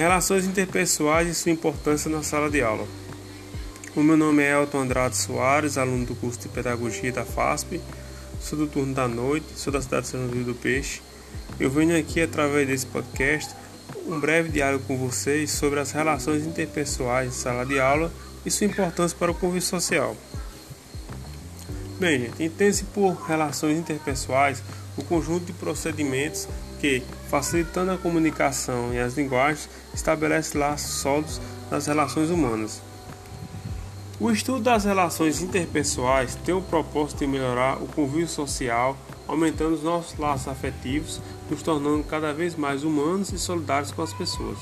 Relações interpessoais e sua importância na sala de aula. O meu nome é Elton Andrade Soares, aluno do curso de Pedagogia da FASP. Sou do turno da noite, sou da cidade de São João do Peixe. Eu venho aqui, através desse podcast, um breve diálogo com vocês sobre as relações interpessoais em sala de aula e sua importância para o convívio social. Bem, gente, entende-se por relações interpessoais o conjunto de procedimentos que, facilitando a comunicação e as linguagens, estabelece laços sólidos nas relações humanas. O estudo das relações interpessoais tem o propósito de melhorar o convívio social, aumentando os nossos laços afetivos, nos tornando cada vez mais humanos e solidários com as pessoas.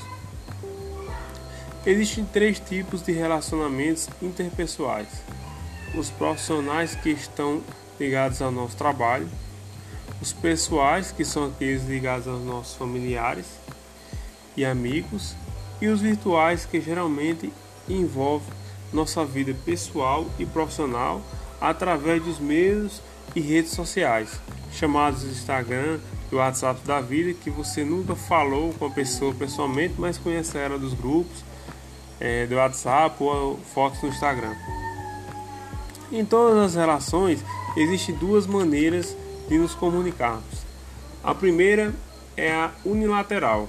Existem três tipos de relacionamentos interpessoais: os profissionais que estão ligados ao nosso trabalho, os pessoais, que são aqueles ligados aos nossos familiares e amigos, e os virtuais, que geralmente envolvem nossa vida pessoal e profissional através dos meios e redes sociais, chamados Instagram e WhatsApp da vida, que você nunca falou com a pessoa pessoalmente, mas conhece ela dos grupos é, do WhatsApp ou fotos no Instagram. Em todas as relações existem duas maneiras de nos comunicarmos. A primeira é a unilateral.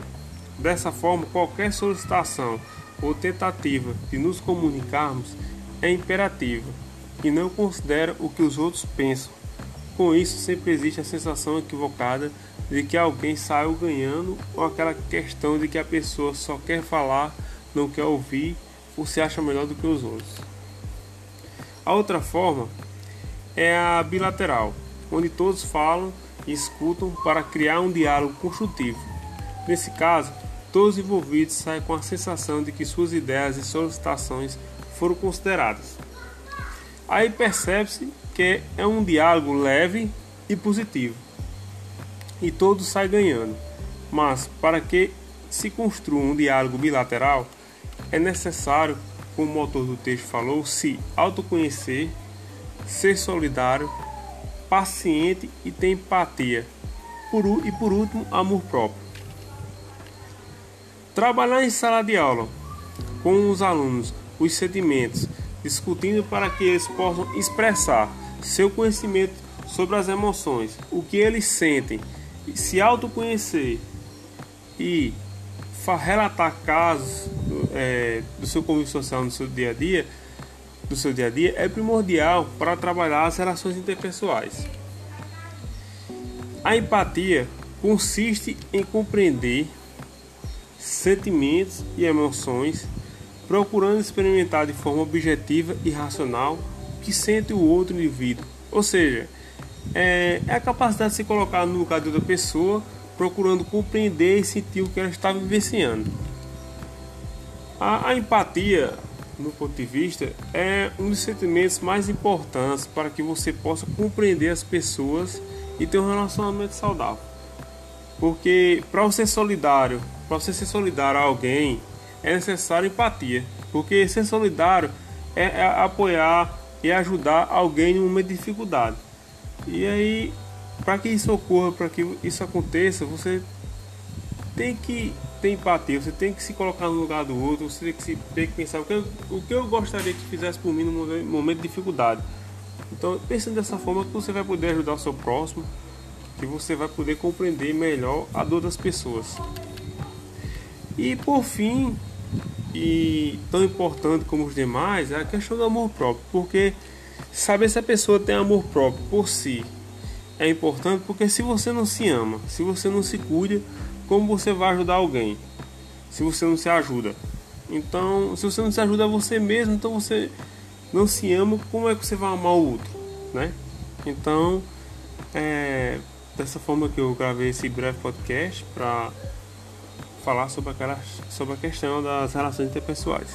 Dessa forma, qualquer solicitação ou tentativa de nos comunicarmos é imperativa e não considera o que os outros pensam. Com isso, sempre existe a sensação equivocada de que alguém saiu ganhando ou aquela questão de que a pessoa só quer falar, não quer ouvir ou se acha melhor do que os outros. A outra forma é a bilateral onde todos falam e escutam para criar um diálogo construtivo. Nesse caso, todos os envolvidos saem com a sensação de que suas ideias e solicitações foram consideradas. Aí percebe-se que é um diálogo leve e positivo, e todos saem ganhando. Mas para que se construa um diálogo bilateral, é necessário, como o motor do texto falou, se autoconhecer, ser solidário paciente e tem empatia. Por, e por último, amor próprio. Trabalhar em sala de aula com os alunos os sentimentos, discutindo para que eles possam expressar seu conhecimento sobre as emoções, o que eles sentem, se autoconhecer e relatar casos é, do seu convívio social no seu dia a dia do seu dia a dia é primordial para trabalhar as relações interpessoais. A empatia consiste em compreender sentimentos e emoções, procurando experimentar de forma objetiva e racional o que sente o outro indivíduo. Ou seja, é, é a capacidade de se colocar no lugar de outra pessoa, procurando compreender e sentir o que ela está vivenciando. A, a empatia no ponto de vista, é um dos sentimentos mais importantes para que você possa compreender as pessoas e ter um relacionamento saudável. Porque para você ser solidário, para você ser solidário a alguém, é necessário empatia. Porque ser solidário é, é apoiar e ajudar alguém em um de dificuldade. E aí, para que isso ocorra, para que isso aconteça, você tem que ter empatia, você tem que se colocar no lugar do outro, você tem que, se, tem que pensar o que, eu, o que eu gostaria que fizesse por mim no momento de dificuldade. Então, pensando dessa forma que você vai poder ajudar o seu próximo, que você vai poder compreender melhor a dor das pessoas. E por fim, e tão importante como os demais, é a questão do amor próprio, porque saber se a pessoa tem amor próprio por si é importante, porque se você não se ama, se você não se cuida, como você vai ajudar alguém se você não se ajuda? Então, se você não se ajuda a você mesmo, então você não se ama, como é que você vai amar o outro, né? Então, é dessa forma que eu gravei esse breve podcast para falar sobre, sobre a questão das relações interpessoais.